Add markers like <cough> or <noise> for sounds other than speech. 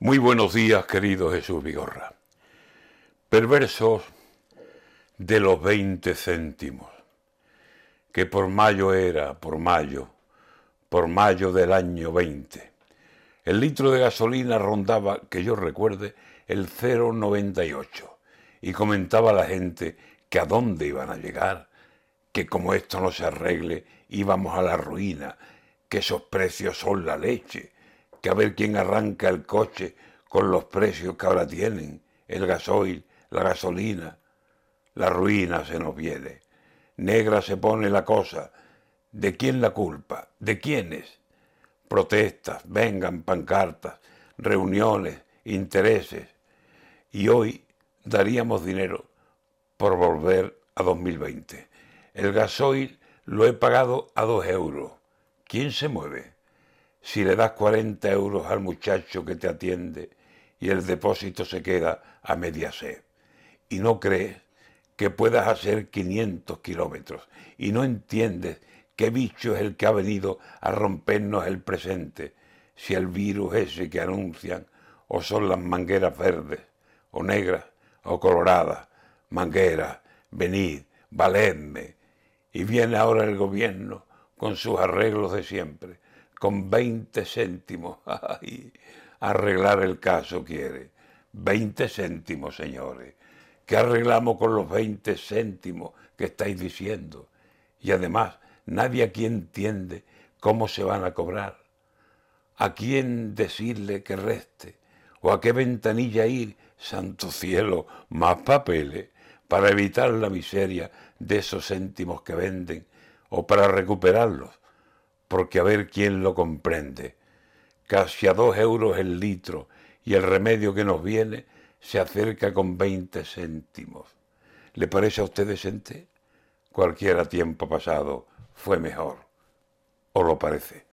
Muy buenos días, querido Jesús Vigorra. Perversos de los 20 céntimos, que por mayo era, por mayo, por mayo del año 20. El litro de gasolina rondaba, que yo recuerde, el 0,98 y comentaba la gente que a dónde iban a llegar, que como esto no se arregle íbamos a la ruina, que esos precios son la leche, que a ver quién arranca el coche con los precios que ahora tienen, el gasoil, la gasolina. La ruina se nos viene. Negra se pone la cosa. ¿De quién la culpa? ¿De quiénes? Protestas, vengan pancartas, reuniones, intereses. Y hoy daríamos dinero por volver a 2020. El gasoil lo he pagado a dos euros. ¿Quién se mueve? Si le das 40 euros al muchacho que te atiende y el depósito se queda a media sed, y no crees que puedas hacer 500 kilómetros y no entiendes qué bicho es el que ha venido a rompernos el presente, si el virus ese que anuncian o son las mangueras verdes o negras o coloradas, mangueras, venid, valedme. Y viene ahora el gobierno con sus arreglos de siempre, con 20 céntimos. <laughs> Ay, arreglar el caso quiere. 20 céntimos, señores. ¿Qué arreglamos con los 20 céntimos que estáis diciendo? Y además, nadie aquí entiende cómo se van a cobrar. ¿A quién decirle que reste? ¿O a qué ventanilla ir? Santo cielo, más papeles para evitar la miseria de esos céntimos que venden o para recuperarlos, porque a ver quién lo comprende. Casi a dos euros el litro y el remedio que nos viene se acerca con veinte céntimos. ¿Le parece a usted decente? Cualquiera tiempo pasado fue mejor. ¿O lo parece?